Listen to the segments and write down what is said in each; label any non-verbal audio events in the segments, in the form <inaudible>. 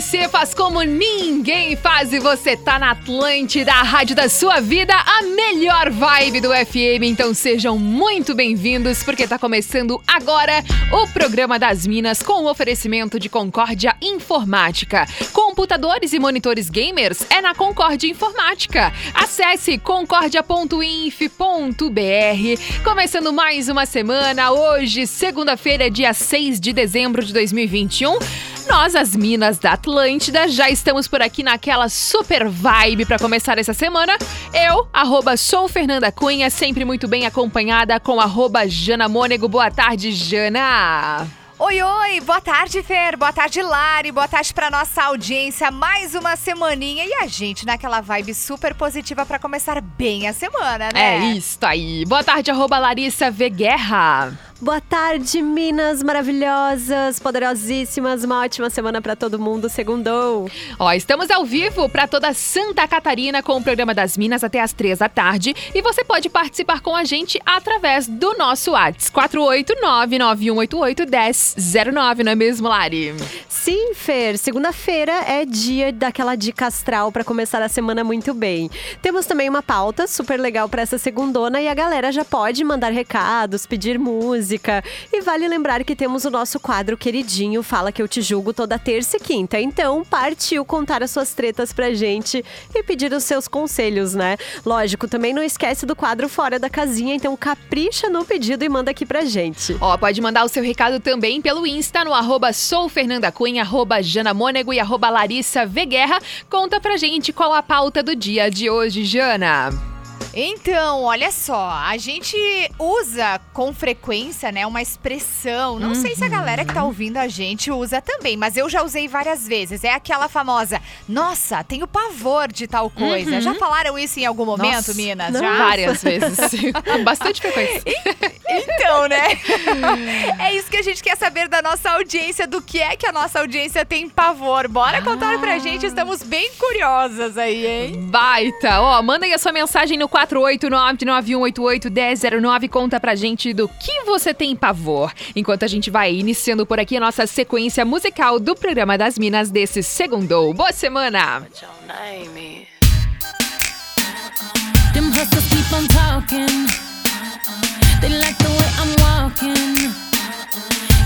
SC faz como ninguém faz e você tá na Atlântida, a rádio da sua vida, a melhor vibe do FM. Então sejam muito bem-vindos porque tá começando agora o programa das Minas com o oferecimento de Concórdia Informática. Computadores e monitores gamers é na Concórdia Informática. Acesse concordia.inf.br. Começando mais uma semana, hoje, segunda-feira, dia 6 de dezembro de 2021. Nós, as Minas da Atlântida, já estamos por aqui naquela super vibe para começar essa semana. Eu, arroba sou Fernanda Cunha, sempre muito bem acompanhada com arroba Jana Mônego. Boa tarde, Jana! Oi, oi, boa tarde, Fer, boa tarde, Lari, boa tarde pra nossa audiência. Mais uma semaninha e a gente naquela vibe super positiva para começar bem a semana, né? É isso aí. Boa tarde, arroba Larissa V. Guerra. Boa tarde, Minas maravilhosas, poderosíssimas. Uma ótima semana para todo mundo. Segundou. Ó, estamos ao vivo para toda Santa Catarina com o programa das Minas até às três da tarde e você pode participar com a gente através do nosso WhatsApp 489-9188-1009, não é mesmo, Lari? Sim, Fer. Segunda-feira é dia daquela dica astral para começar a semana muito bem. Temos também uma pauta super legal para essa segundona e a galera já pode mandar recados, pedir música música. E vale lembrar que temos o nosso quadro queridinho Fala que eu te julgo toda terça e quinta. Então, partiu contar as suas tretas pra gente e pedir os seus conselhos, né? Lógico, também não esquece do quadro Fora da Casinha, então capricha no pedido e manda aqui pra gente. Ó, pode mandar o seu recado também pelo Insta no arroba soufernandacunha, arroba janamônego e arroba Larissa Veguerra. Conta pra gente qual a pauta do dia de hoje, Jana. Então, olha só, a gente usa com frequência, né, uma expressão. Não uhum. sei se a galera que tá ouvindo a gente usa também, mas eu já usei várias vezes. É aquela famosa: "Nossa, tenho pavor de tal coisa". Uhum. Já falaram isso em algum momento, Nossa, Minas? Já várias vezes. <laughs> Bastante frequência. Então, né? <laughs> é isso que a gente quer saber da nossa audiência, do que é que a nossa audiência tem pavor. Bora contar ah. pra gente, estamos bem curiosas aí, hein? Baita! Ó, manda aí a sua mensagem no 489-9188-1009. Conta pra gente do que você tem pavor. Enquanto a gente vai iniciando por aqui a nossa sequência musical do programa das Minas desse segundo. Boa semana! They like the way I'm walking.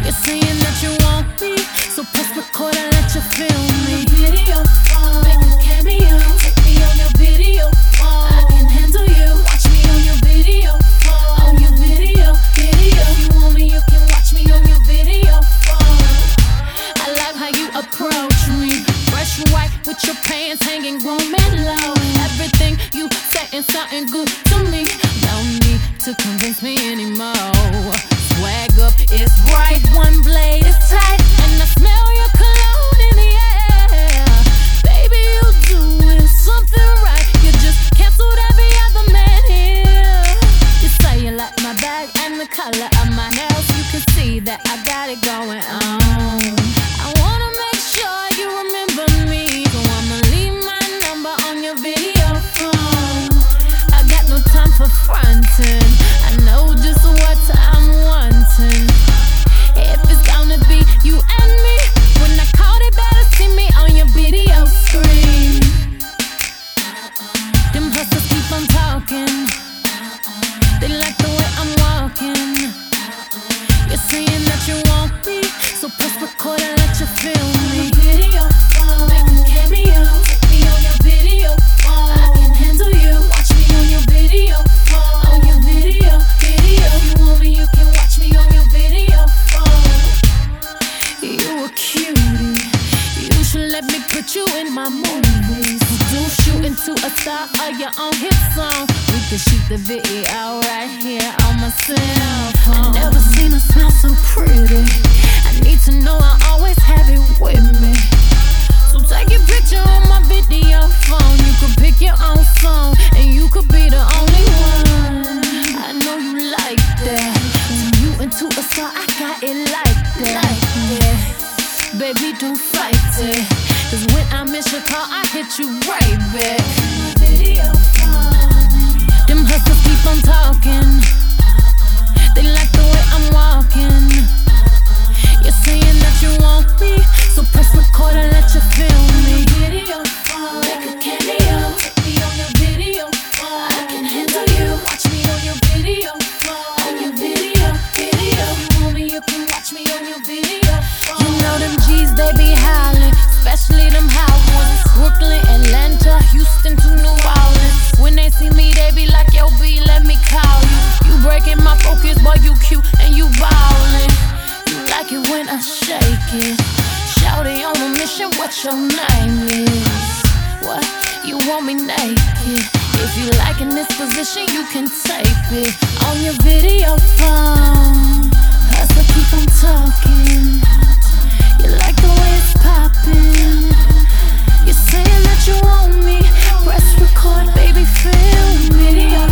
You're saying that you want me, so press record and let you feel me. Video, make a cameo, take me on your video. With your pants hanging, low. Everything you saying something good to me. Don't need to convince me anymore. Swag up is right, one blade is tight, and I smell your cologne You're saying that you want me, so press record and let you feel me. Video, follow, make a cameo, be on your video. Into a star of your own hit song. We can shoot the video right here on my cell phone. Never seen her smell so pretty. I need to know I always have it with me. So take a picture on my video phone. You could pick your own song, and you could be the only one. Baby, don't fight it. Cause when I miss your call, I hit you right back. Them hustlers keep on talking. They like the way I'm walking. You're saying that you want me, so press record and let you feel me. Video phone. Breaking my focus, boy, you cute and you ballin'. You like it when I shake it. Shouty on a mission, what your name is? What? You want me naked? If you like in this position, you can tape it on your video phone. Hustle, keep on talking. You like the way it's popping. You're saying that you want me. Press record, baby, feel me.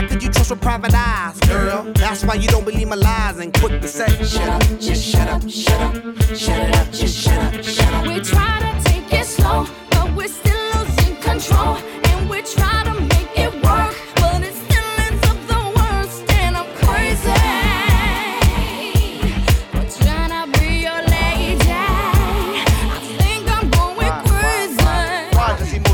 How could you trust with private eyes, girl? That's why you don't believe my lies and quick to say, shut up, just shut up, shut up, shut it up, just shut up, shut up. We try to take it slow, but we're still losing control. And we try to make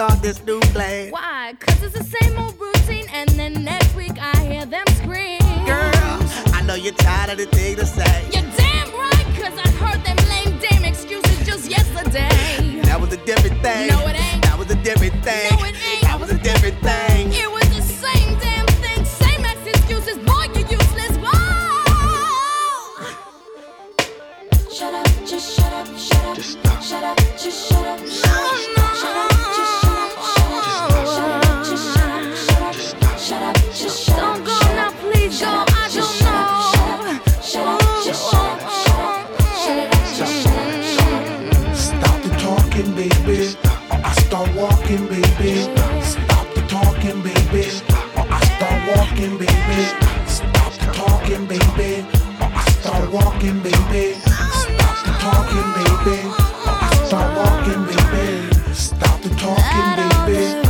start this new play. Why? Cause it's the same old routine, and then next week I hear them scream. Girl, I know you're tired of the thing to say. baby. Stop the talking, baby. Stop walking, baby. Stop the talking, baby.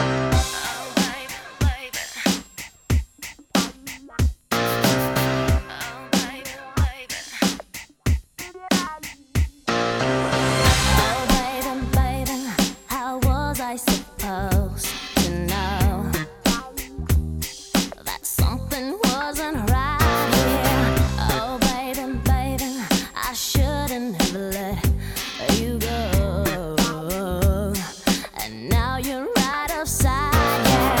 ride of science.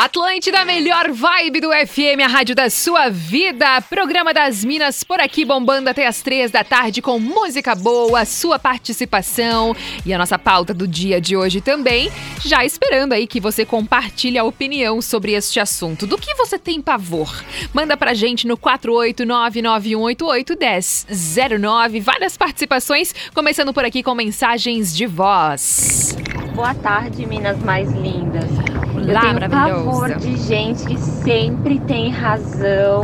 Atlântida, melhor vibe do FM, a rádio da sua vida. Programa das Minas por aqui, bombando até as três da tarde com música boa, sua participação e a nossa pauta do dia de hoje também. Já esperando aí que você compartilhe a opinião sobre este assunto. Do que você tem pavor? Manda pra gente no 48991881009. Várias participações, começando por aqui com mensagens de voz. Boa tarde, Minas mais lindas. Eu Olá, tenho pavor de gente que sempre tem razão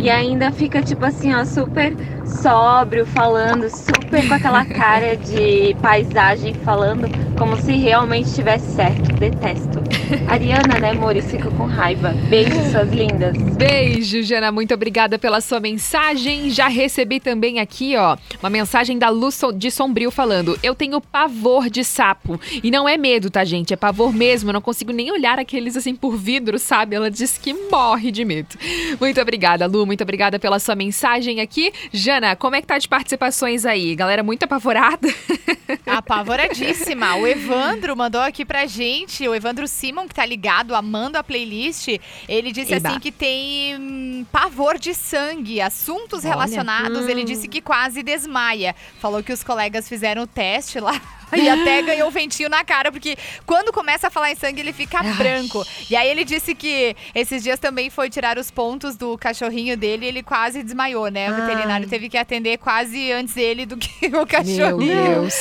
e ainda fica tipo assim, ó, super sóbrio, falando super com aquela <laughs> cara de paisagem, falando como se realmente estivesse certo. Detesto. <laughs> Ariana, né, amor? Eu fico com raiva. Beijos, suas lindas. Beijo, Jana. Muito obrigada pela sua mensagem. Já recebi também aqui, ó, uma mensagem da Luz de Sombrio falando: Eu tenho pavor de sapo. E não é medo, tá, gente? É pavor mesmo. Eu não consigo nem olhar aqueles assim por vidro, sabe? Ela disse que morre de medo. Muito obrigada, Lu. Muito obrigada pela sua mensagem aqui. Jana, como é que tá de participações aí? Galera muito apavorada? <laughs> Apavoradíssima. O Evandro mandou aqui pra gente, o Evandro Simon, que tá ligado, amando a playlist. Ele disse Eba. assim que tem hum, pavor de sangue, assuntos Olha. relacionados. Ele disse que quase desmaia. Falou que os colegas fizeram o teste lá. E <gasps> até ganhou ventinho na cara, porque quando começa a falar em sangue, ele fica branco. E aí ele disse que esses dias também foi tirar os pontos do cachorrinho dele e ele quase desmaiou, né? O veterinário teve que atender quase antes ele do que o cachorrinho. Deus.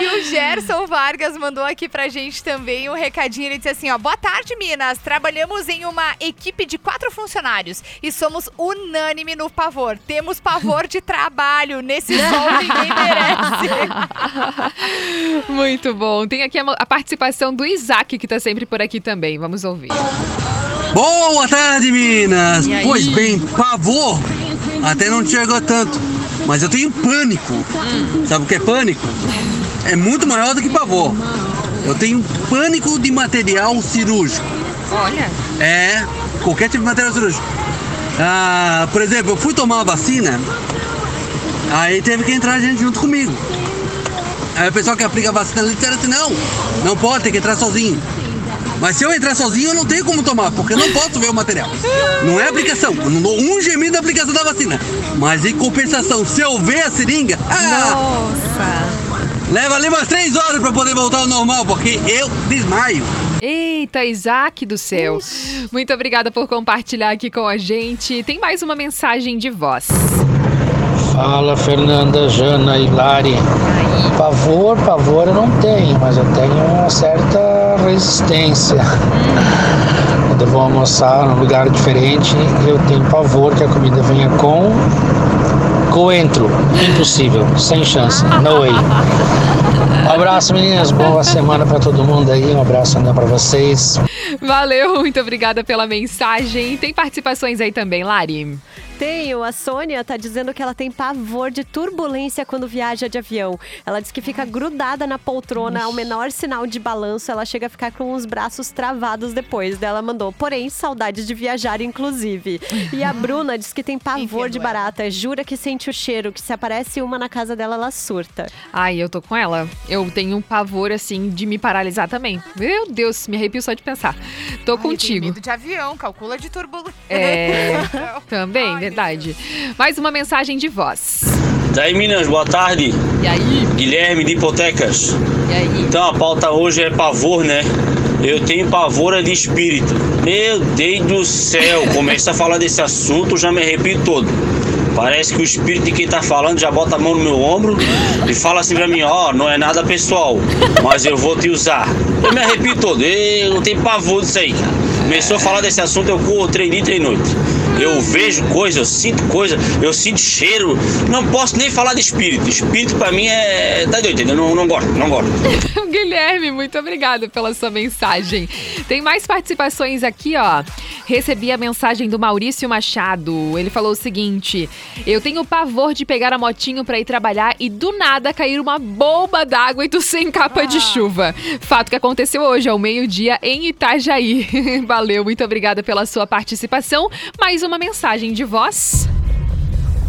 E o Gerson Vargas mandou aqui pra gente também um recadinho. Ele disse assim: ó, boa tarde, Minas. Trabalhamos em uma equipe de quatro funcionários e somos unânime no pavor. Temos pavor de trabalho. Nesse <laughs> sol ninguém merece. <laughs> Muito bom. Tem aqui a, a participação do Isaac, que tá sempre por aqui também. Vamos ouvir. Boa tarde, Minas! Pois bem, pavor até não chegou tanto, mas eu tenho pânico. Sabe o que é pânico? É muito maior do que pavor. Eu tenho pânico de material cirúrgico. Olha. É, qualquer tipo de material cirúrgico. Ah, por exemplo, eu fui tomar a vacina, aí teve que entrar gente junto comigo. Aí o pessoal que aplica a vacina ali disseram assim, não, não pode, tem que entrar sozinho. Mas se eu entrar sozinho, eu não tenho como tomar, porque eu não posso ver o material. Não é aplicação, eu não dou um gemido da aplicação da vacina. Mas em compensação, se eu ver a seringa, ah, Nossa. leva ali umas três horas pra poder voltar ao normal, porque eu desmaio. Eita, Isaac do céu. Muito obrigada por compartilhar aqui com a gente. Tem mais uma mensagem de voz. Fala Fernanda, Jana e Lari. Pavor, pavor eu não tenho, mas eu tenho uma certa resistência. Quando eu vou almoçar num lugar diferente, eu tenho pavor que a comida venha com coentro. Impossível, sem chance, no way. Um abraço meninas, boa semana pra todo mundo aí, um abraço ainda pra vocês. Valeu, muito obrigada pela mensagem. Tem participações aí também, Lari? Tenho. A Sônia tá dizendo que ela tem pavor de turbulência quando viaja de avião. Ela diz que fica grudada na poltrona ao menor sinal de balanço. Ela chega a ficar com os braços travados depois. Ela mandou, porém, saudade de viajar, inclusive. E a Bruna diz que tem pavor de barata. Jura que sente o cheiro, que se aparece uma na casa dela, ela surta. Ai, eu tô com ela. Eu tenho um pavor, assim, de me paralisar também. Meu Deus, me arrepio só de pensar. Tô Ai, eu tenho contigo. medo de avião, calcula de turbulência. É, <laughs> também, verdade. Mais uma mensagem de voz. Daí Minas, boa tarde. E aí? Guilherme de Hipotecas. E aí? Então a pauta hoje é pavor, né? Eu tenho pavor é de espírito. Meu Deus do céu, começa a falar desse assunto, já me arrepio todo. Parece que o espírito de quem tá falando já bota a mão no meu ombro e fala assim pra mim, ó, não é nada pessoal, mas eu vou te usar. Eu me arrepio todo, eu tenho pavor disso aí, cara. Começou a falar desse assunto, eu corro três dias, três noites. Eu vejo coisa, eu sinto coisa, eu sinto cheiro. Não posso nem falar de espírito. Espírito pra mim é. Tá doido, entendeu? Não, não gosto, não gosto. <laughs> Guilherme, muito obrigada pela sua mensagem. Tem mais participações aqui, ó. Recebi a mensagem do Maurício Machado. Ele falou o seguinte: Eu tenho pavor de pegar a motinho pra ir trabalhar e do nada cair uma bomba d'água e tu sem capa de chuva. Fato que aconteceu hoje, ao meio-dia, em Itajaí. <laughs> Valeu, muito obrigada pela sua participação. Mais uma mensagem de voz.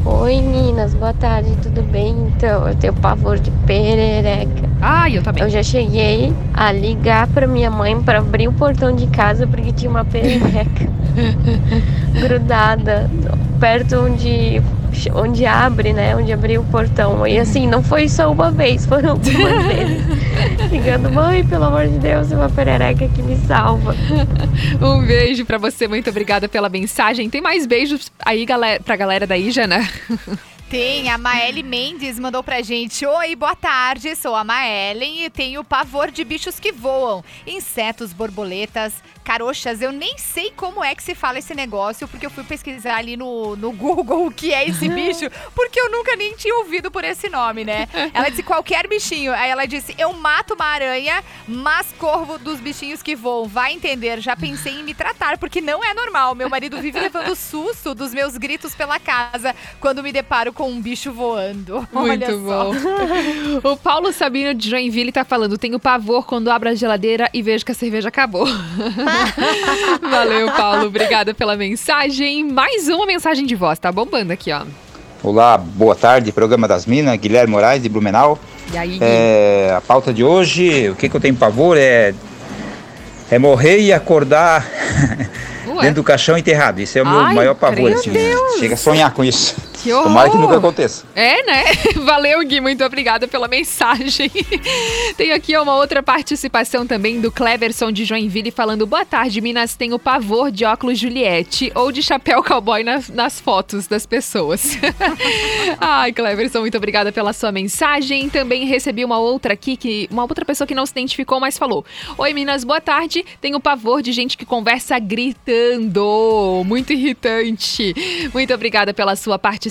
Oi, meninas, boa tarde, tudo bem? Então, eu tenho pavor de perereca. Ai, eu também. Eu já cheguei a ligar pra minha mãe pra abrir o portão de casa porque tinha uma perereca <laughs> grudada perto onde, onde abre, né? Onde abriu o portão. E assim, não foi só uma vez, foram <laughs> algumas vezes. Ligando, mãe, pelo amor de Deus, uma perereca que me salva. <laughs> Um beijo pra você, muito obrigada pela mensagem. Tem mais beijos aí galera, pra galera daí, Jana? <laughs> Tem, a Maeli Mendes mandou pra gente. Oi, boa tarde, sou a Maelen e tenho pavor de bichos que voam. Insetos, borboletas, carochas. Eu nem sei como é que se fala esse negócio, porque eu fui pesquisar ali no, no <laughs> Google o que é esse bicho, porque eu nunca nem tinha ouvido por esse nome, né? Ela disse qualquer bichinho. Aí ela disse: Eu mato uma aranha, mas corvo dos bichinhos que voam. Vai entender. Já pensei em me tratar, porque não é normal. Meu marido vive levando susto dos meus gritos pela casa quando me deparo com um bicho voando. <laughs> Olha Muito só. bom. O Paulo Sabino de Joinville tá falando: tenho pavor quando abro a geladeira e vejo que a cerveja acabou. <laughs> <laughs> Valeu, Paulo. Obrigada pela mensagem. Mais uma mensagem de voz, tá bombando aqui, ó. Olá, boa tarde, programa das Minas, Guilherme Moraes de Blumenau. E aí? É, a pauta de hoje, o que, que eu tenho pavor é, é morrer e acordar <laughs> dentro do caixão enterrado. Isso é o meu Ai, maior pavor. Assim, Deus. chega a sonhar com isso. Que horror! Tomara que nunca aconteça. É, né? <laughs> Valeu, Gui. Muito obrigada pela mensagem. <laughs> Tem aqui uma outra participação também do Cleverson de Joinville falando: Boa tarde, Minas. Tenho pavor de óculos Juliette ou de chapéu cowboy nas, nas fotos das pessoas. <laughs> Ai, Cleverson, muito obrigada pela sua mensagem. Também recebi uma outra aqui, que uma outra pessoa que não se identificou, mas falou: Oi, Minas, boa tarde. Tenho pavor de gente que conversa gritando. Muito irritante. Muito obrigada pela sua participação.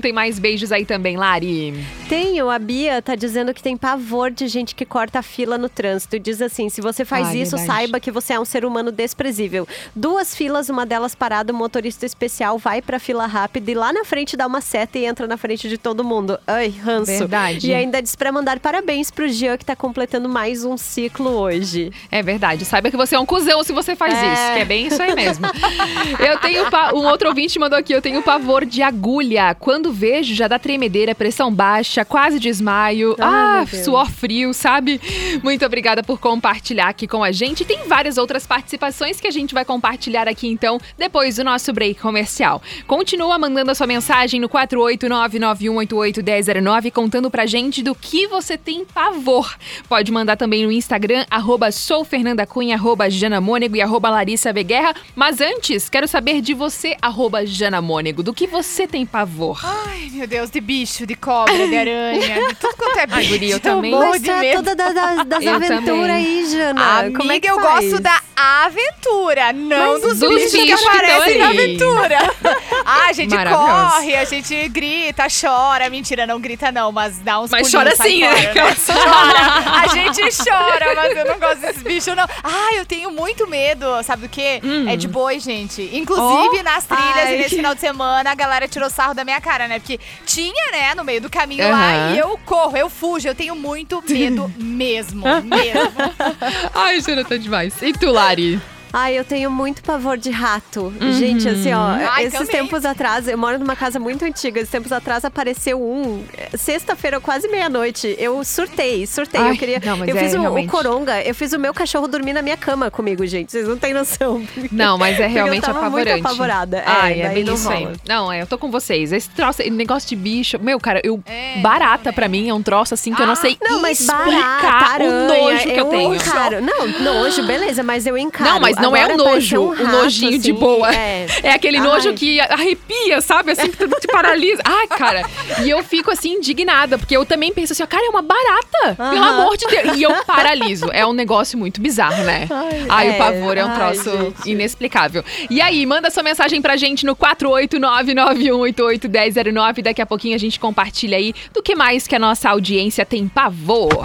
Tem mais beijos aí também, Lari. Tenho, a Bia tá dizendo que tem pavor de gente que corta a fila no trânsito. Diz assim: se você faz Ah, isso, verdade. saiba que você é um ser humano desprezível. Duas filas, uma delas parada, o motorista especial vai pra fila rápida e lá na frente dá uma seta e entra na frente de todo mundo. Ai, ranço. Verdade. E ainda diz pra mandar parabéns pro Jean que tá completando mais um ciclo hoje. É verdade. Saiba que você é um cuzão se você faz É. isso, que é bem isso aí mesmo. eu tenho pa- um outro ouvinte mandou aqui, eu tenho pavor de agulha. Quando vejo já dá tremedeira, pressão baixa, quase desmaio. Ai, ah, suor frio, sabe? Muito obrigada por compartilhar aqui com a gente. Tem várias outras participações que a gente vai compartilhar aqui então depois do nosso break comercial. Continua mandando a sua mensagem no 48991881009 contando pra gente do que você tem pavor. Pode mandar também no Instagram, arroba soufernandacunha, arroba janamônego e arroba Larissa. Mas antes, quero saber de você, arroba janamônego, do que você tem pavor. Ai, meu Deus, de bicho, de cobra, de aranha, de tudo quanto é bicho. Ai, guria, eu também. Mas de tá medo. toda da- da- das Eu aventuras também. aí, Jana. Amiga, Como é que eu faz? gosto da aventura, não Mas dos, dos bichos, que bichos que aparecem tão na aventura. <laughs> ah, a gente corre, a gente grita, chora. Mentira, não grita não, mas dá uns Mas chora sim, né? fora, Chora, a gente chora, mas eu não gosto desses bichos, não. Ah, eu tenho muito medo, sabe do quê? É de boi, gente. Inclusive, Oh. nas trilhas Ai. e nesse final de semana, a galera tirou sarro da minha cara, né? Porque tinha, né, no meio do caminho Aham. lá, e eu corro, eu fujo, eu tenho muito medo <laughs> mesmo, mesmo. <laughs> Ai, Jonathan, demais. E tu, Lari? Ai, eu tenho muito pavor de rato. Uhum. Gente, assim, ó, Ai, esses também. tempos atrás, eu moro numa casa muito antiga, esses tempos atrás apareceu um, eh, sexta-feira, quase meia-noite. Eu surtei, surtei. Ai, eu queria. não, eu é, fiz o, o coronga, eu fiz o meu cachorro dormir na minha cama comigo, gente. Vocês não têm noção. <laughs> Não, mas é realmente eu tava apavorante. Muito apavorada. É, Ai, é daí bem não isso aí. Não, é, eu tô com vocês. Esse troço, esse negócio de bicho. Meu, cara, eu. É, barata pra mim é um troço assim que eu não sei Não, mas explicar barata, aranha, o nojo que eu tenho. encaro. Não, nojo, beleza, mas eu encaro. Não, mas não é Agora o nojo, apareceu um o rato, nojinho de assim, boa. É, <laughs> É aquele Ai. nojo que arrepia, sabe? Assim, que te paralisa. Ai, cara. E eu fico assim, indignada, porque eu também penso assim, ó, cara, é uma barata. Pelo amor de Deus. E eu paraliso. É um negócio muito bizarro, né? Ai, é. o pavor é um Ai, troço gente. inexplicável. E aí, manda sua mensagem pra gente no 48991881009. Daqui a pouquinho a gente compartilha aí do que mais que a nossa audiência tem pavor.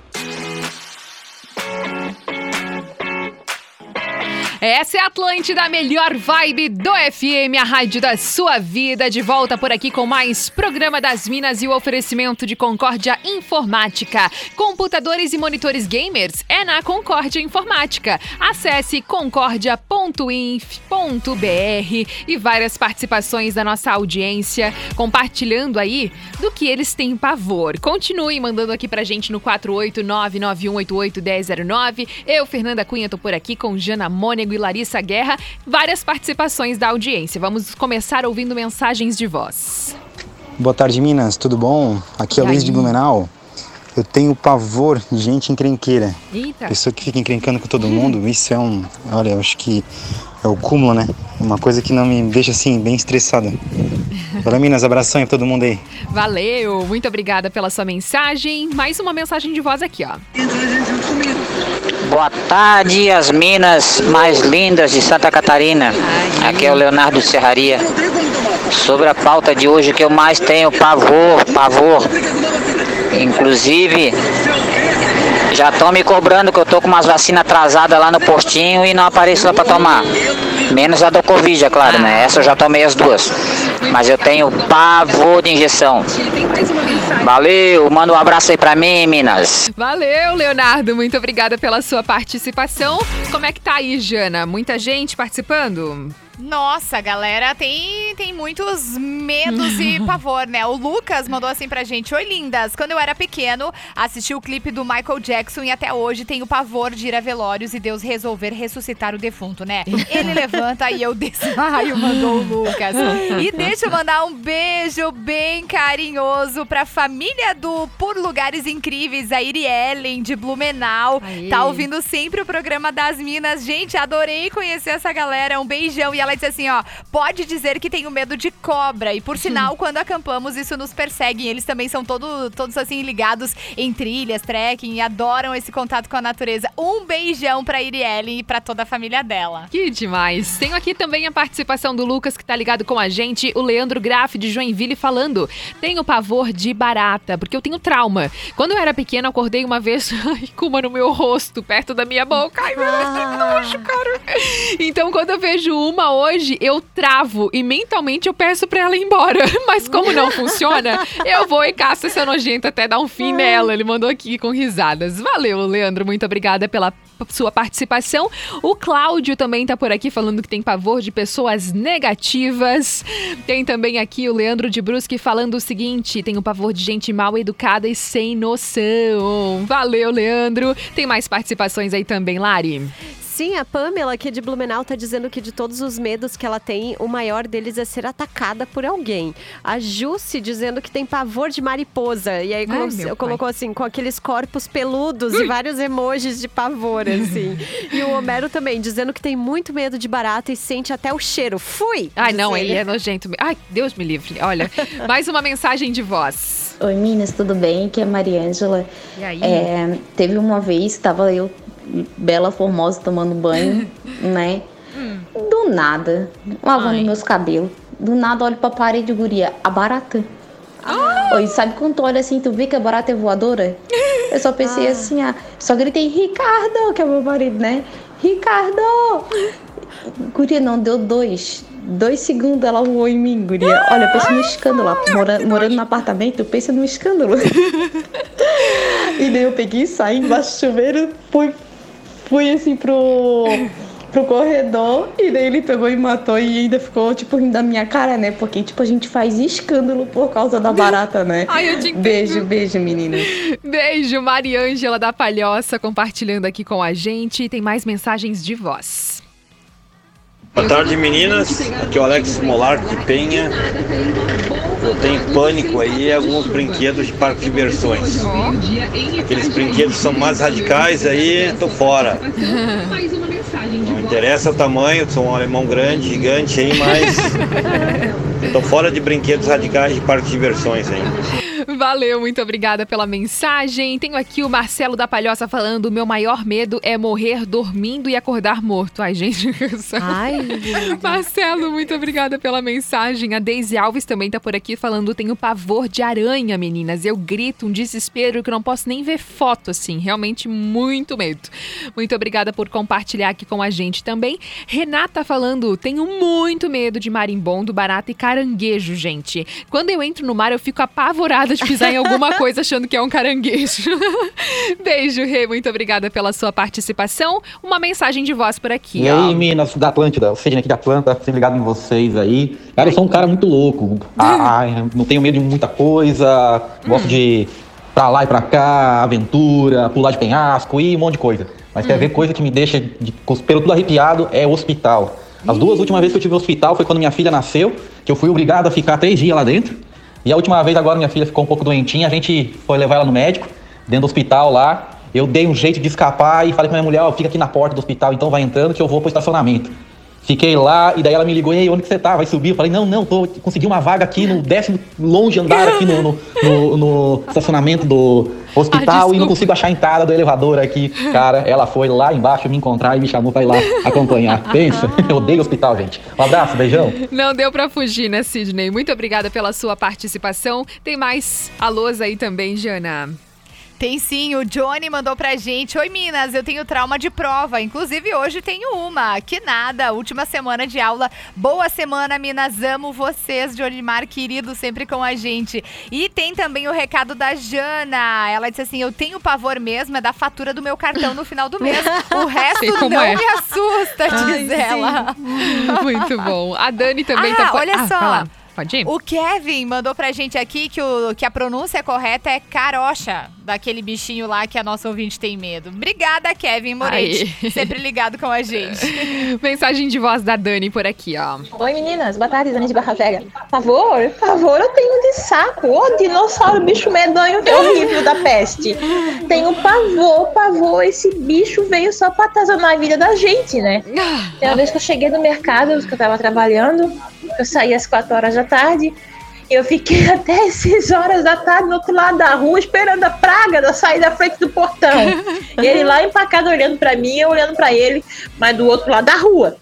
Essa é a Atlântida, a melhor vibe do FM, a rádio da sua vida. De volta por aqui com mais Programa das Minas e o oferecimento de Concórdia Informática. Computadores e monitores gamers é na Concórdia Informática. Acesse concordia.inf.br e várias participações da nossa audiência, compartilhando aí do que eles têm pavor. Continue mandando aqui pra gente no 48991881009. Eu, Fernanda Cunha, tô por aqui com Jana Mônego e Larissa Guerra. Várias participações da audiência. Vamos começar ouvindo mensagens de voz. Boa tarde, Minas. Tudo bom? Aqui é o Luiz de Blumenau. Eu tenho pavor de gente encrenqueira. Eita. Pessoa que fica encrencando com todo mundo, <laughs> isso é um. Olha, eu acho que é o cúmulo, né? Uma coisa que não me deixa assim, bem estressada. <laughs> Valeu, Minas. Abração aí pra todo mundo aí. Valeu, muito obrigada pela sua mensagem. Mais uma mensagem de voz aqui, ó. Boa tarde, as minas mais lindas de Santa Catarina. Aqui é o Leonardo Serraria. Sobre a pauta de hoje que eu mais tenho pavor, pavor. Inclusive, já estão me cobrando que eu tô com umas vacinas atrasadas lá no postinho e não apareço lá pra tomar. Menos a do Covid, é claro, né? Essa eu já tomei as duas. Mas eu tenho pavor de injeção. Valeu, manda um abraço aí pra mim, Minas. Valeu, Leonardo, muito obrigada pela sua participação. Como é que tá aí, Jana? Muita gente participando? Nossa, galera, tem, tem muitos medos e <laughs> pavor, né? O Lucas mandou assim pra gente: Oi, lindas. Quando eu era pequeno, assisti o clipe do Michael Jackson e até hoje tenho pavor de ir a velórios e Deus resolver ressuscitar o defunto, né? <laughs> Ele levanta e eu desmaio, <laughs> mandou o Lucas. E deixa eu mandar um beijo bem carinhoso pra família do Por Lugares Incríveis, a Iriellen de Blumenau. Tá ouvindo sempre o programa das Minas. Gente, adorei conhecer essa galera. Um beijão. E ela disse assim, ó, pode dizer que tenho medo de cobra. E por sinal, quando acampamos, isso nos persegue. Eles também são todo, todos assim ligados em trilhas, trekking e adoram esse contato com a natureza. Um beijão pra Iriellen e pra toda a família dela. Que demais. Tenho aqui também a participação do Lucas, que tá ligado com a gente, o Leandro Graff de Joinville falando. Tenho pavor de barata, porque eu tenho trauma. Quando eu era pequena, acordei uma vez <laughs> com uma no meu rosto, perto da minha boca. Ai, meu Deus, que nojo, cara. <laughs> Então, quando eu vejo uma hoje, eu travo e mentalmente eu peço pra ela ir embora. <laughs> Mas como não funciona, eu vou e caço essa nojenta até dar um fim nela. Ele mandou aqui com risadas. Valeu, Leandro. Muito obrigada pela sua participação. O Cláudio também tá por aqui falando que tem pavor de pessoas negativas. Tem também aqui o Leandro de Brusque falando o seguinte: tenho pavor de gente mal educada e sem noção. Valeu, Leandro. Tem mais participações aí também, Lari? Sim, a Pamela aqui de Blumenau tá dizendo que de todos os medos que ela tem, o maior deles é ser atacada por alguém. A Jusce dizendo que tem pavor de mariposa. E aí colo- meu pai. colocou assim, com aqueles corpos peludos e vários emojis de pavor, assim. <laughs> e o Homero também, dizendo que tem muito medo de barata e sente até o cheiro. Fui! Ai, não, ele é nojento. Ai, Deus me livre. Olha, <laughs> mais uma mensagem de voz. Oi meninas, tudo bem? Aqui é a Mariângela. E aí? É, teve uma vez, estava eu, bela, formosa, tomando banho, <laughs> né? Do nada, lavando meus cabelos. Do nada, olho pra parede, guria, a barata. Oi, sabe quando tu olha assim, tu vê que a barata é voadora? Eu só pensei assim, ah, só gritei, Ricardo, que é meu marido, né? Ricardo! Guria, não, deu dois. Dois segundos ela voou em mim, guria. Olha, pensa no escândalo. lá, Mora, morando no apartamento, pensa no escândalo. <laughs> e daí eu peguei, saí embaixo do chuveiro, fui, fui assim pro, pro corredor. E daí ele pegou e matou e ainda ficou, tipo, rindo da minha cara, né? Porque, tipo, a gente faz escândalo por causa da barata, né? <laughs> Ai, eu te entendo. Beijo, beijo, meninas. Beijo, Mariângela da Palhoça, compartilhando aqui com a gente. Tem mais mensagens de voz. Boa tarde, meninas. Aqui é o Alex Molar de Penha. Eu tenho pânico aí alguns brinquedos de parque de diversões. Aqueles brinquedos são mais radicais aí, tô fora. Não interessa o tamanho, sou um alemão grande, gigante aí, mas tô fora de brinquedos radicais de parque de diversões aí. Valeu, muito obrigada pela mensagem. Tenho aqui o Marcelo da Palhoça falando: o meu maior medo é morrer dormindo e acordar morto. Ai, gente. <laughs> Ai, Marcelo, muito obrigada pela mensagem. A Deise Alves também tá por aqui falando: tenho pavor de aranha, meninas. Eu grito um desespero que não posso nem ver foto, assim. Realmente muito medo. Muito obrigada por compartilhar aqui com a gente também. Renata falando: tenho muito medo de marimbondo, barata e caranguejo, gente. Quando eu entro no mar, eu fico apavorada de pisar em alguma coisa achando que é um caranguejo. <laughs> Beijo, Rê. Muito obrigada pela sua participação. Uma mensagem de voz por aqui. E ó. aí, Minas da Atlântida, Sidney aqui da Atlântida, sempre ligado em vocês aí. Cara, eu sou um cara muito louco. Ah, <laughs> ah, não tenho medo de muita coisa, gosto de pra lá e pra cá, aventura, pular de penhasco e um monte de coisa. Mas quer ver coisa que me deixa de, pelos tudo arrepiado é o hospital. As duas últimas vezes que eu tive no hospital foi quando minha filha nasceu, que eu fui obrigado a ficar três dias lá dentro. E a última vez agora minha filha ficou um pouco doentinha, a gente foi levar ela no médico, dentro do hospital lá. Eu dei um jeito de escapar e falei pra minha mulher, ó, fica aqui na porta do hospital, então vai entrando que eu vou pro estacionamento. Fiquei lá e daí ela me ligou, e aí, onde que você tá? Vai subir? Eu falei, não, não, tô, consegui uma vaga aqui no décimo longe andar aqui no, no, no- no estacionamento do hospital e não consigo achar a entrada do elevador aqui. Cara, ela foi lá embaixo me encontrar e me chamou pra ir lá acompanhar. <laughs> Pensa, eu odeio hospital, gente. Um abraço, beijão. Não deu pra fugir, né, Sidney? Muito obrigada pela sua participação. Tem mais alôs aí também, Jana. Tem sim, o Johnny mandou pra gente. Oi, Minas, eu tenho trauma de prova. Inclusive, hoje tenho uma. Que nada, última semana de aula. Boa semana, Minas. Amo vocês, Johnny Mar, querido, sempre com a gente. E tem também o recado da Jana. Ela disse assim: Eu tenho pavor mesmo, é da fatura do meu cartão no final do mês. <laughs> O resto não é. me assusta, Ai, diz sim. ela. Muito bom. A Dani também ah, tá olha Ah, só. Pode ir? O Kevin mandou pra gente aqui que, o, que a pronúncia correta é carocha, daquele bichinho lá que a nossa ouvinte tem medo. Obrigada, Kevin Moretti. Aí. <laughs> Sempre ligado com a gente. <laughs> Mensagem de voz da Dani por aqui, ó. Oi meninas, boa tarde, Dani de Barra Velha. Pavor? Pavor eu tenho de saco. Ô, dinossauro, bicho medonho, que horrível da peste. Tenho pavor, pavor. Esse bicho veio só pra atazanar a vida da gente, né? <laughs> Tem uma vez que eu cheguei no mercado, que eu tava trabalhando, eu saí às 4 horas da tarde. Eu fiquei <laughs> até as 6 horas da tarde no outro lado da rua, esperando a praga da sair da frente do portão. E <laughs> ele lá empacado olhando pra mim, eu olhando pra ele, mas do outro lado da rua.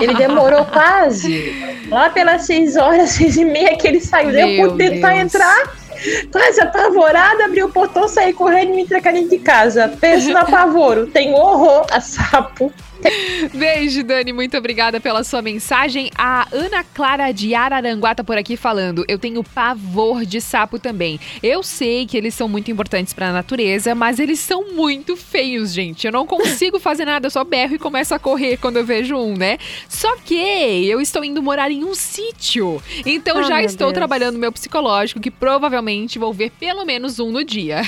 Ele demorou quase lá pelas 6 horas, <laughs> 6 e meia que ele saiu. Daí eu Meu pude tentar Deus. entrar, quase apavorada, abri o portão, saí correndo e me dentro de casa. Penso no apavoro, tenho horror a sapo. Beijo, Dani. Muito obrigada pela sua mensagem. A Ana Clara de Araranguá tá por aqui falando. Eu tenho pavor de sapo também. Eu sei que eles são muito importantes pra natureza, mas eles são muito feios, gente. Eu não consigo fazer nada, eu só berro e começo a correr quando eu vejo um, né? Só que eu estou indo morar em um sítio. Então Ah, já estou Deus. trabalhando meu psicológico, que provavelmente vou ver pelo menos um no dia.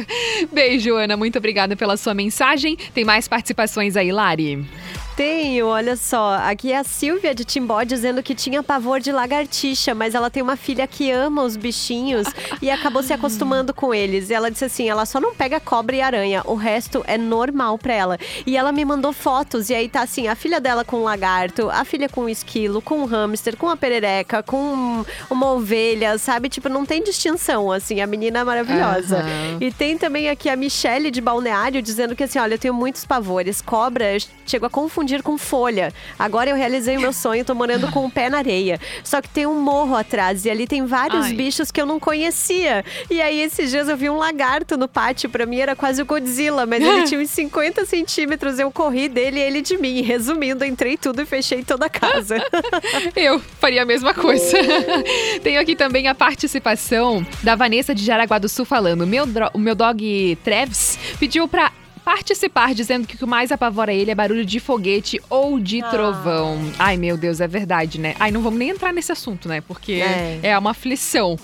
<laughs> Beijo, Ana. Muito obrigada pela sua mensagem. Tem mais participações aí, Lari? team. Tenho, olha só. Aqui é a Silvia de Timbó dizendo que tinha pavor de lagartixa, mas ela tem uma filha que ama os bichinhos <laughs> e acabou se acostumando com eles. E ela disse assim: ela só não pega cobra e aranha, o resto é normal pra ela. E ela me mandou fotos, e aí tá assim: a filha dela com um lagarto, a filha com um esquilo, com um hamster, com uma perereca, com uma ovelha, sabe? Tipo, não tem distinção, assim. A menina é maravilhosa. Aham. E tem também aqui a Michelle de Balneário dizendo que assim, olha, eu tenho muitos pavores. Cobra, chego a confundir com folha. Agora eu realizei o meu sonho, tô morando com o pé na areia. Só que tem um morro atrás e ali tem vários Ai. bichos que eu não conhecia. E aí esses dias eu vi um lagarto no pátio, pra mim era quase o Godzilla, mas ele <laughs> tinha uns 50 centímetros, eu corri dele e ele de mim. Resumindo, entrei tudo e fechei toda a casa. <laughs> Eu faria a mesma coisa. <laughs> Tenho aqui também a participação da Vanessa de Jaraguá do Sul falando: meu o meu dog Travis pediu pra participar, dizendo que o que mais apavora ele é barulho de foguete ou de trovão. Ai, meu Deus, é verdade, né? Ai, não vamos nem entrar nesse assunto, né? Porque É. é uma aflição.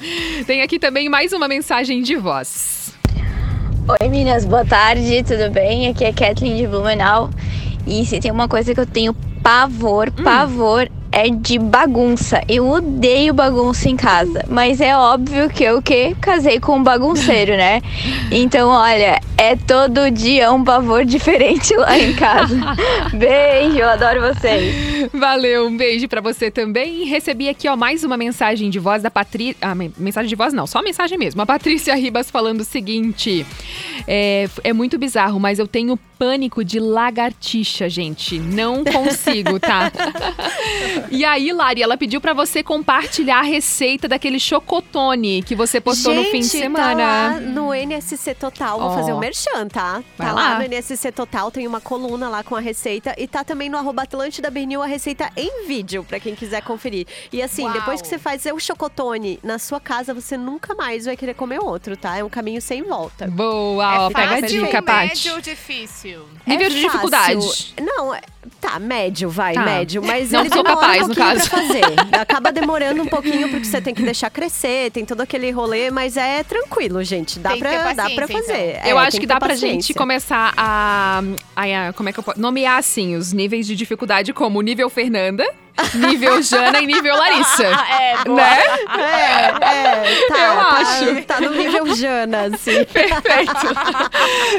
Tem aqui também mais uma mensagem de voz. Oi meninas, boa tarde, tudo bem? Aqui é Kathleen de Blumenau. E se tem uma coisa que eu tenho pavor, pavor, é de bagunça. Eu odeio bagunça em casa, mas é óbvio que eu que casei com um bagunceiro, né? <laughs> Então, olha, é todo dia um pavor diferente lá em casa. <laughs> Beijo, eu adoro vocês. Valeu, um beijo pra você também. E recebi aqui, ó, mais uma mensagem de voz da Patrícia. Ah, men- mensagem de voz não, só mensagem mesmo. A Patrícia Ribas falando o seguinte: é, é muito bizarro, mas eu tenho pânico de lagartixa, gente. Não consigo, tá? <laughs> e aí, Lari, ela pediu pra você compartilhar a receita daquele chocotone que você postou no fim de Gente, semana. Tá lá no NSC Total, vou Ó. fazer o merchan, tá? Vai tá lá. lá. no NSC Total, tem uma coluna lá com a receita e tá também no arroba Atlântida Bernil a receita em vídeo, pra quem quiser conferir. E assim, Uau. depois que você faz o chocotone na sua casa, você nunca mais vai querer comer outro, tá? É um caminho sem volta. Boa, ó, pega a dica, Paty. médio, difícil. Nível de É fácil. dificuldade. Não, é- tá, médio, vai, Tá. médio. Mas Não ele sou demora capaz, um no pouquinho caso. pra fazer. Acaba demorando um pouquinho porque você tem que deixar crescer, tem todo aquele rolê, mas é tranquilo, gente. Dá, Tem pra, dá pra paciência, fazer. Eu É, acho que dá pra gente começar a, a- a- Como é que eu posso. Nomear assim os níveis de dificuldade como nível Fernanda, nível Jana e nível Larissa. <laughs> É, boa. né? É, é, tá, Eu tá, acho. Tá no nível Jana, assim. <laughs>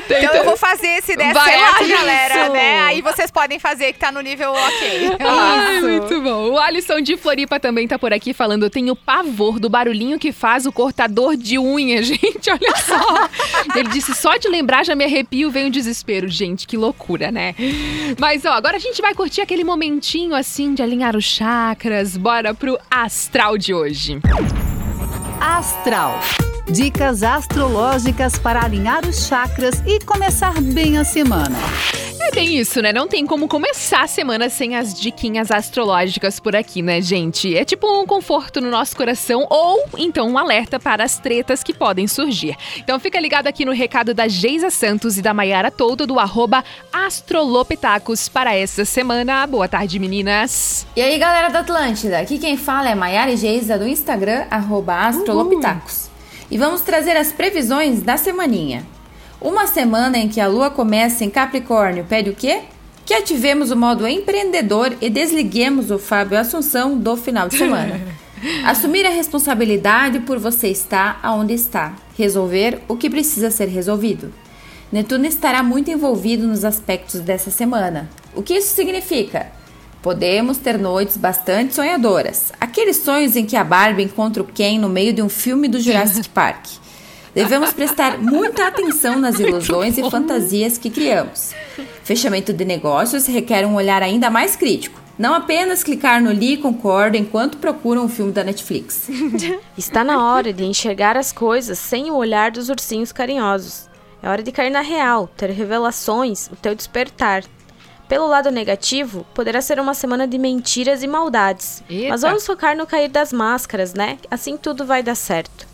Então eu vou fazer esse dessa Vai lá, lá, galera, né? Aí vocês podem fazer que tá no nível ok. <laughs> Ai, muito bom. O Alisson de Floripa também tá por aqui falando: eu tenho pavor do barulhinho que faz o cortador de unha, gente. Olha só. Ele disse: só de lembrar já me arrepio, vem o desespero. Gente, que loucura, né? Mas ó, agora a gente vai curtir aquele momentinho assim de alinhar os chakras. Bora pro astral de hoje. Astral. Dicas astrológicas para alinhar os chakras e começar bem a semana. É bem isso, né? Não tem como começar a semana sem as diquinhas astrológicas por aqui, né, gente? É tipo um conforto no nosso coração ou então um alerta para as tretas que podem surgir. Então fica ligado aqui no recado da Geisa Santos e da Maiara Todo do arroba Astrolopitacos para essa semana. Boa tarde, meninas. E aí, galera da Atlântida, aqui quem fala é Maiara e Geisa do Instagram, arroba astrolopitacos. E vamos trazer as previsões da semaninha. Uma semana em que a lua começa em Capricórnio pede o quê? Que ativemos o modo empreendedor e desliguemos o Fábio Assunção do final de semana. <laughs> Assumir a responsabilidade por você estar aonde está. Resolver o que precisa ser resolvido. Netuno estará muito envolvido nos aspectos dessa semana. O que isso significa? Podemos ter noites bastante sonhadoras. Aqueles sonhos em que a Barbie encontra o Ken no meio de um filme do Jurassic <laughs> Park. Devemos prestar muita atenção nas ilusões e fantasias que criamos. Fechamento de negócios requer um olhar ainda mais crítico. Não apenas clicar no li e concordo enquanto procuram um filme da Netflix. <laughs> Está na hora de enxergar as coisas sem o olhar dos ursinhos carinhosos. É hora de cair na real, ter revelações, o teu despertar. Pelo lado negativo, poderá ser uma semana de mentiras e maldades. Eita. Mas vamos focar no cair das máscaras, né? Assim tudo vai dar certo.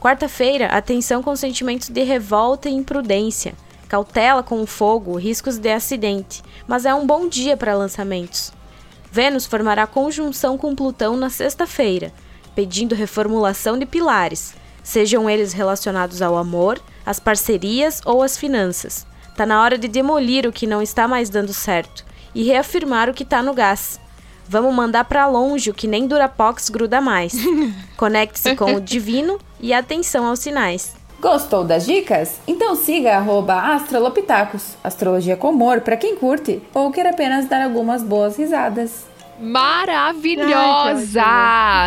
Quarta-feira, atenção com sentimentos de revolta e imprudência. Cautela com o fogo, riscos de acidente. Mas é um bom dia para lançamentos. Vênus formará conjunção com Plutão na sexta-feira, pedindo reformulação de pilares, sejam eles relacionados ao amor, às parcerias ou às finanças. Tá na hora de demolir o que não está mais dando certo e reafirmar o que tá no gás. Vamos mandar pra longe o que nem Durapox gruda mais. <laughs> Conecte-se com o divino e atenção aos sinais. Gostou das dicas? Então siga arroba astrolopitacos, astrologia com humor para quem curte ou quer apenas dar algumas boas risadas. Maravilhosas!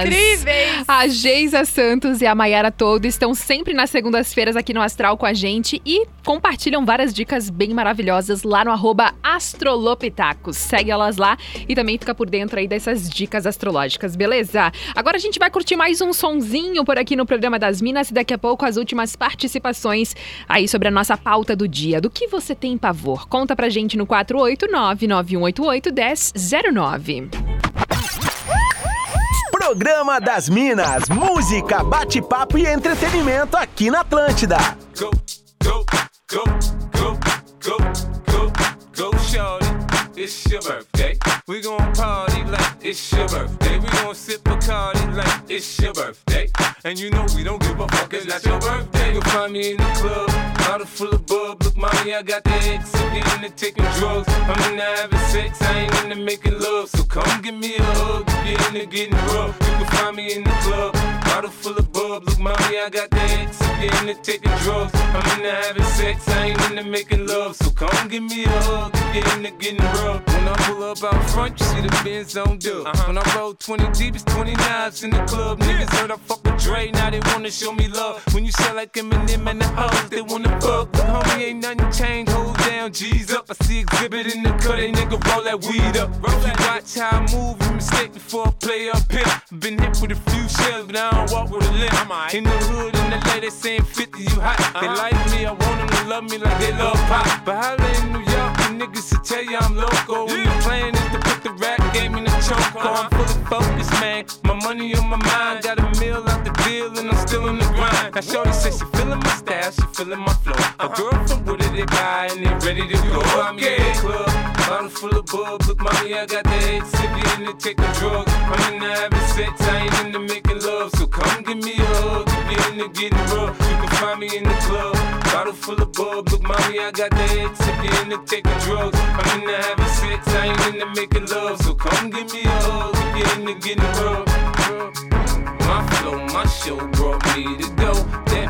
Incríveis! A Geisa Santos e a Maiara Todo estão sempre nas segundas-feiras aqui no Astral com a gente e compartilham várias dicas bem maravilhosas lá no arroba Astrolopitacos. Segue elas lá e também fica por dentro aí dessas dicas astrológicas, beleza? Agora a gente vai curtir mais um sonzinho por aqui no programa das Minas e daqui a pouco as últimas participações aí sobre a nossa pauta do dia. Do que você tem pavor? Conta pra gente no 489-9188-1009. Programa das Minas, música, bate-papo e entretenimento aqui na Atlântida. Go, go, go, go, go, go, go, shorty. It's your birthday. We gon' party like it's your birthday. We gon' sip a party like it's your birthday. And you know we don't give a fuck, it's not your birthday. You'll find me in the club, bottle full of bub. Look, mommy, I got the X. I'm into taking drugs. I'm into having sex, I ain't into making love. So come give me a hug you're into getting rough. You can find me in the club, bottle full of bub. Look, mommy, I got the X. I'm into taking drugs. I'm into having sex, I ain't into making love. So come give me a hug if you're into getting rough. When I pull up out front, you see the Benz on dub. When I roll 20 deep, it's 20 knives in the club. Niggas heard I fuck with Dre, now they wanna show me love. When you sell like Eminem and the hoes, they wanna fuck. But homie, ain't nothing changed. Hold down, G's up. I see exhibit in the cut, they nigga roll that weed up. If you watch how I move, you mistake before I play up here. Been hit with a few shells, but I don't walk with a limp. In the hood, in the LA, they saying 50, you hot. They like me, I want them to love me like they love pop. But holla in New York, the niggas to tell you I'm local. When the plan is to put the rap game in the choke. I'm uh-huh. fully focused, man. My money on my mind, got a meal out the deal, and I'm still in the grind. Now, Shorty says she feeling my style, she feeling my flow. A girl from Wooded, they buy, and they ready to go. I'm in the club, bottle full of bub. Look, mommy, I got the head sippy into taking drugs. I'm into having sex, I ain't into making love. So come give me a hug if you're into getting rough. You can find me in the club, bottle full of bub. Look, mommy, I got the head sippy into taking drugs. I'm into having sex, I ain't into making love. So come give me a hug if you're into getting rough. My flow, my show brought me to go. That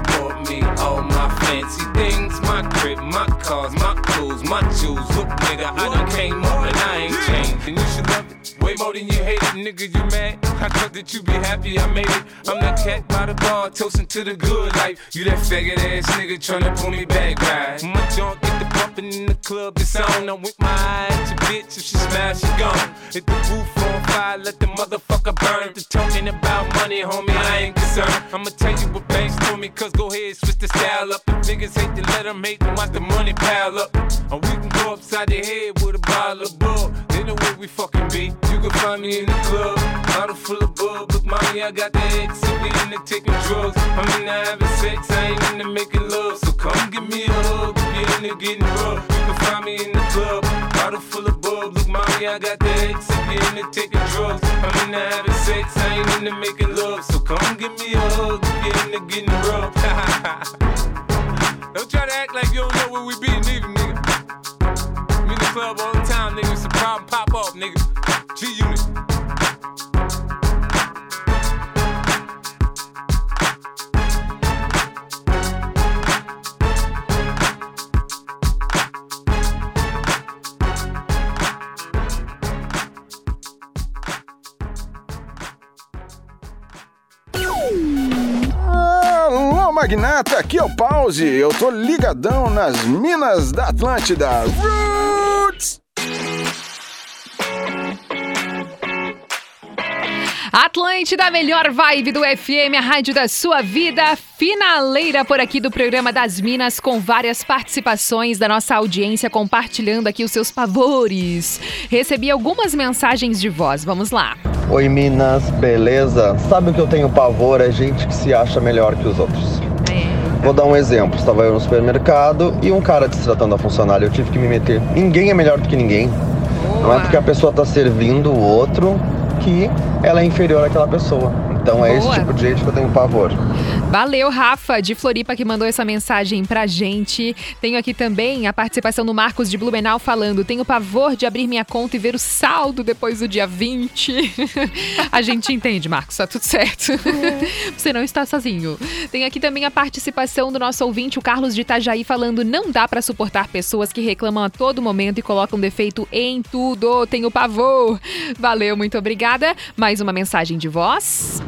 me all my fancy things. My crib, my cars, my clothes, my jewels. Look, nigga, I done came up and I ain't changed. And you should love it. Way more than you hate it, nigga, you mad? I thought that you be happy I made it. I'm that cat by the bar, toasting to the good life. You that faggot ass nigga tryna pull me back, right? My junk get the bumping in the club, it's on. I'm with my eye at your bitch, if she smash, she gone. Hit the roof on fire, let the motherfucker burn. The talking about money, homie, I ain't concerned. I'ma tell you what banks told me, cause go ahead, switch the style up. If niggas hate to let them hate, watch the money pile up. Or we can go upside the head with a bottle of bug. They know where we fucking be. You can find me in the club, bottle full of bub. Look, mommy, I got the X, we into taking drugs. I'm into having sex, I ain't into making love. So come give me a hug, if you're into getting rough. You can find me in the club, bottle full of bub. Look, mommy, I got the X, if we into taking drugs. I'm into having sex, I ain't into making love. So come give me a hug, if you're into getting rough. <laughs> magnata, aqui é o Pause. Eu tô ligadão nas minas da Atlântida. Roots! Atlântida, a melhor vibe do FM, a rádio da sua vida. Finaleira por aqui do programa das Minas, com várias participações da nossa audiência compartilhando aqui os seus pavores. Recebi algumas mensagens de voz, vamos lá. Oi Minas, beleza? Sabe o que eu tenho pavor? É gente que se acha melhor que os outros. Vou dar um exemplo. Estava eu no supermercado e um cara destratando a funcionária. Eu tive que me meter. Ninguém é melhor do que ninguém. Não é porque a pessoa está servindo o outro que ela é inferior àquela pessoa. Então é esse Boa. tipo de gente que eu tenho pavor. Valeu, Rafa, de Floripa, que mandou essa mensagem pra gente. Tenho aqui também a participação do Marcos de Blumenau falando: tenho pavor de abrir minha conta e ver o saldo depois do dia 20. <laughs> a gente entende, Marcos, tá tudo certo. Você não está sozinho. Tem aqui também a participação do nosso ouvinte, o Carlos de Itajaí, falando: não dá pra suportar pessoas que reclamam a todo momento e colocam defeito em tudo. Tenho pavor. Valeu, muito obrigada. Mais uma mensagem de voz.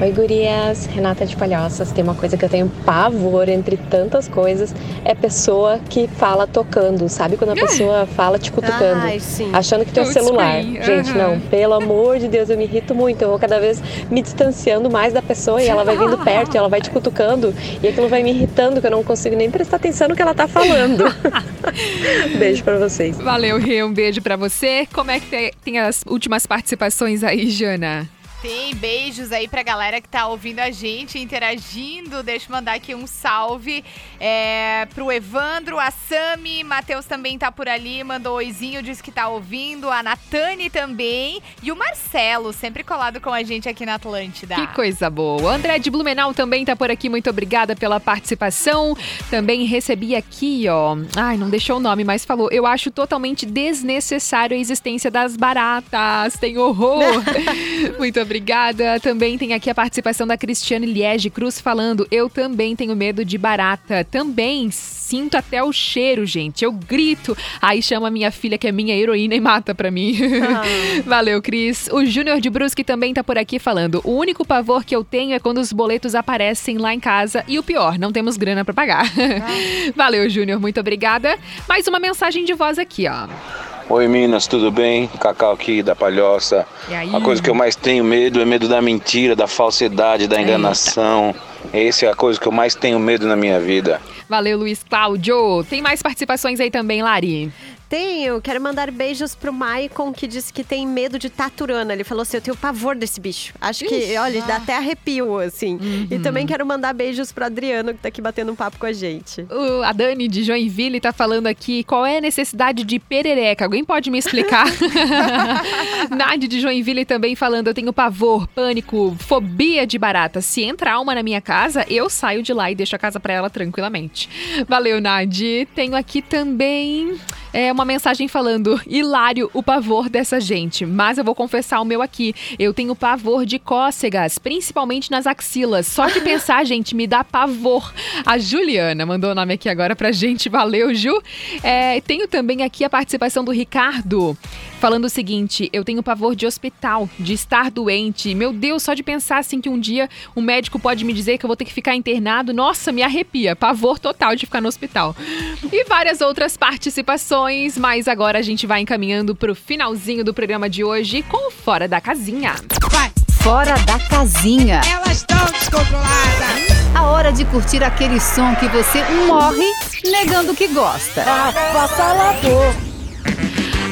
Oi, gurias. Renata de Palhoças. Tem uma coisa que eu tenho pavor entre tantas coisas, é pessoa que fala tocando. Sabe quando a pessoa fala te cutucando? Ai, sim. Achando que tem um Touch celular. screen, Gente, não. Pelo amor de Deus, eu me irrito muito. Eu vou cada vez me distanciando mais da pessoa e ela vai vindo perto e ela vai te cutucando. E aquilo vai me irritando que eu não consigo nem prestar atenção no que ela tá falando. <laughs> Beijo pra vocês. Valeu, Rê. Um beijo pra você. Como é que tem as últimas participações aí, Jana? Tem beijos aí pra galera que tá ouvindo a gente, interagindo. Deixa eu mandar aqui um salve é, pro Evandro, a Sami, Matheus também tá por ali, mandou oizinho, disse que tá ouvindo, a Natane também e o Marcelo, sempre colado com a gente aqui na Atlântida. Que coisa boa. André de Blumenau também tá por aqui, muito obrigada pela participação. Também recebi aqui, ó. Ai, não deixou o nome, mas falou: eu acho totalmente desnecessário a existência das baratas. Tem horror. <laughs> muito obrigada. Também tem aqui a participação da Cristiane Liege Cruz falando: Eu também tenho medo de barata. Também sinto até o cheiro, gente. Eu grito. Aí chama a minha filha, que é minha heroína, e mata pra mim. <laughs> Valeu, Cris. O Júnior de Brusque também tá por aqui falando: O único pavor que eu tenho é quando os boletos aparecem lá em casa. E o pior, não temos grana pra pagar. <laughs> Valeu, Júnior. Muito obrigada. Mais uma mensagem de voz aqui, ó. Oi Minas, tudo bem? Cacau aqui da Palhoça. A coisa que eu mais tenho medo é medo da mentira, da falsidade, da enganação. Essa é a coisa que eu mais tenho medo na minha vida. Valeu, Luiz Cláudio. Tem mais participações aí também, Lari? Tenho, quero mandar beijos pro Maicon, que disse que tem medo de taturana. Ele falou assim: eu tenho pavor desse bicho. Acho que, Ixi. olha, dá até arrepio, assim. E também quero mandar beijos pro Adriano, que tá aqui batendo um papo com a gente. O- a Dani de Joinville tá falando aqui qual é a necessidade de perereca. Alguém pode me explicar? <laughs> <laughs> Nádia de Joinville também falando: eu tenho pavor, pânico, fobia de barata. Se entrar uma na minha casa, eu saio de lá e deixo a casa pra ela tranquilamente. Valeu, Nádia. Tenho aqui também é, uma mensagem falando: hilário o pavor dessa gente. Mas eu vou confessar o meu aqui. Eu tenho pavor de cócegas, principalmente nas axilas. Só de pensar, <laughs> gente, me dá pavor. A Juliana mandou o nome aqui agora pra gente. Valeu, Ju. É, tenho também aqui a participação do Ricardo. Falando o seguinte, eu tenho pavor de hospital, de estar doente. Meu Deus, só de pensar assim que um dia um médico pode me dizer que eu vou ter que ficar internado, nossa, me arrepia. Pavor total de ficar no hospital. E várias outras participações, mas agora a gente vai encaminhando pro finalzinho do programa de hoje com o Fora da Casinha. Fora da casinha. Elas estão descontroladas. A hora de curtir aquele som que você morre negando que gosta.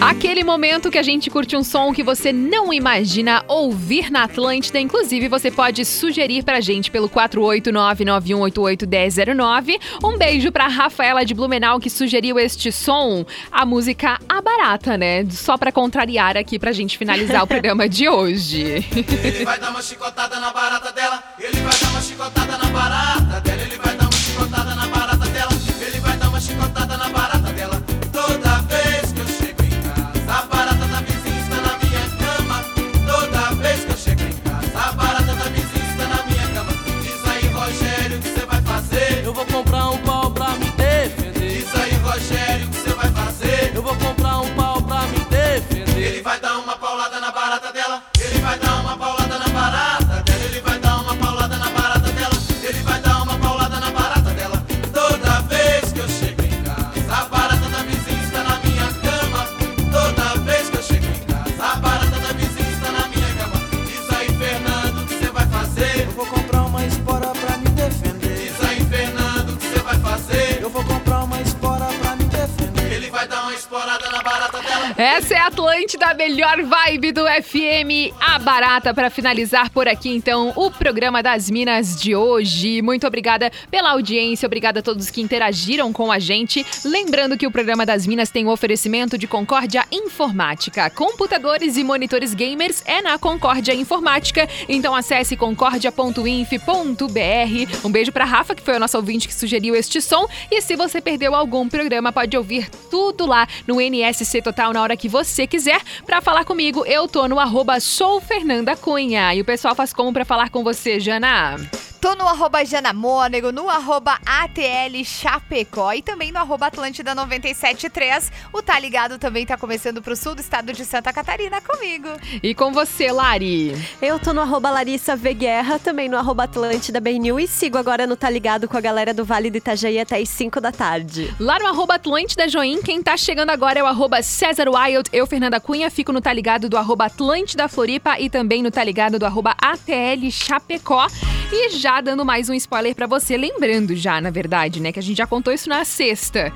Aquele momento que a gente curte um som que você não imagina ouvir na Atlântida. Inclusive, você pode sugerir pra gente pelo 489-9188-1009. Um beijo pra Rafaela de Blumenau que sugeriu este som, a música A Barata, né? Só pra contrariar aqui pra gente finalizar o <laughs> programa de hoje. Ele vai dar uma chicotada na barata dela. Ele vai dar uma chicotada na barata dela. Essa é a Atlântida, a melhor vibe do FM, a barata, para finalizar por aqui, então, o programa das Minas de hoje. Muito obrigada pela audiência, obrigada a todos que interagiram com a gente. Lembrando que o programa das Minas tem o oferecimento de Concórdia Informática. Computadores e monitores gamers é na Concórdia Informática, então acesse concordia.inf.br. Um beijo para Rafa, que foi a nossa ouvinte que sugeriu este som. E se você perdeu algum programa, pode ouvir tudo lá no NSC Total na hora que você quiser. Pra falar comigo, eu tô no arroba sou Fernanda Cunha. E o pessoal faz como pra falar com você, Jana? Tô no arroba Jana Mônego, no arroba ATL Chapecó e também no arroba Atlântida 973. O Tá Ligado também tá começando pro sul do estado de Santa Catarina comigo. E com você, Lari? Eu tô no arroba Larissa V Guerra, também no arroba Atlântida BNU e sigo agora no Tá Ligado com a galera do Vale do Itajaí até as 5 da tarde. Lá no arroba Atlântida Join, quem tá chegando agora é o arroba César Wild, eu, Fernanda Cunha, fico no Tá Ligado do arroba Atlântida Floripa e também no Tá Ligado do arroba ATL Chapecó. E já dando mais um spoiler pra você, lembrando já, na verdade, né, que a gente já contou isso na sexta.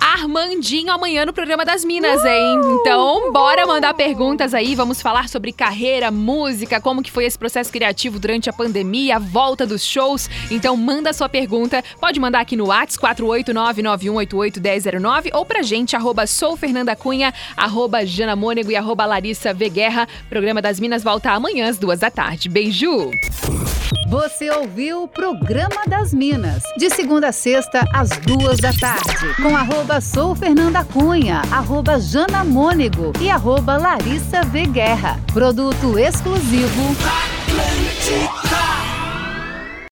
Armandinho amanhã no programa das Minas, hein? Então, bora mandar perguntas aí. Vamos falar sobre carreira, música, como que foi esse processo criativo durante a pandemia, a volta dos shows. Então, manda sua pergunta. Pode mandar aqui no WhatsApp 489-9188-1009 ou pra gente, arroba soufernandacunha, arroba janamônego e arroba Larissa V. Guerra. Programa das Minas volta amanhã às duas da tarde. Beijo! Você ouviu o Programa das Minas, de segunda a sexta, às duas da tarde, com arroba Sou Fernanda Cunha, arroba Jana Mônego e arroba Larissa V. Guerra. Produto exclusivo.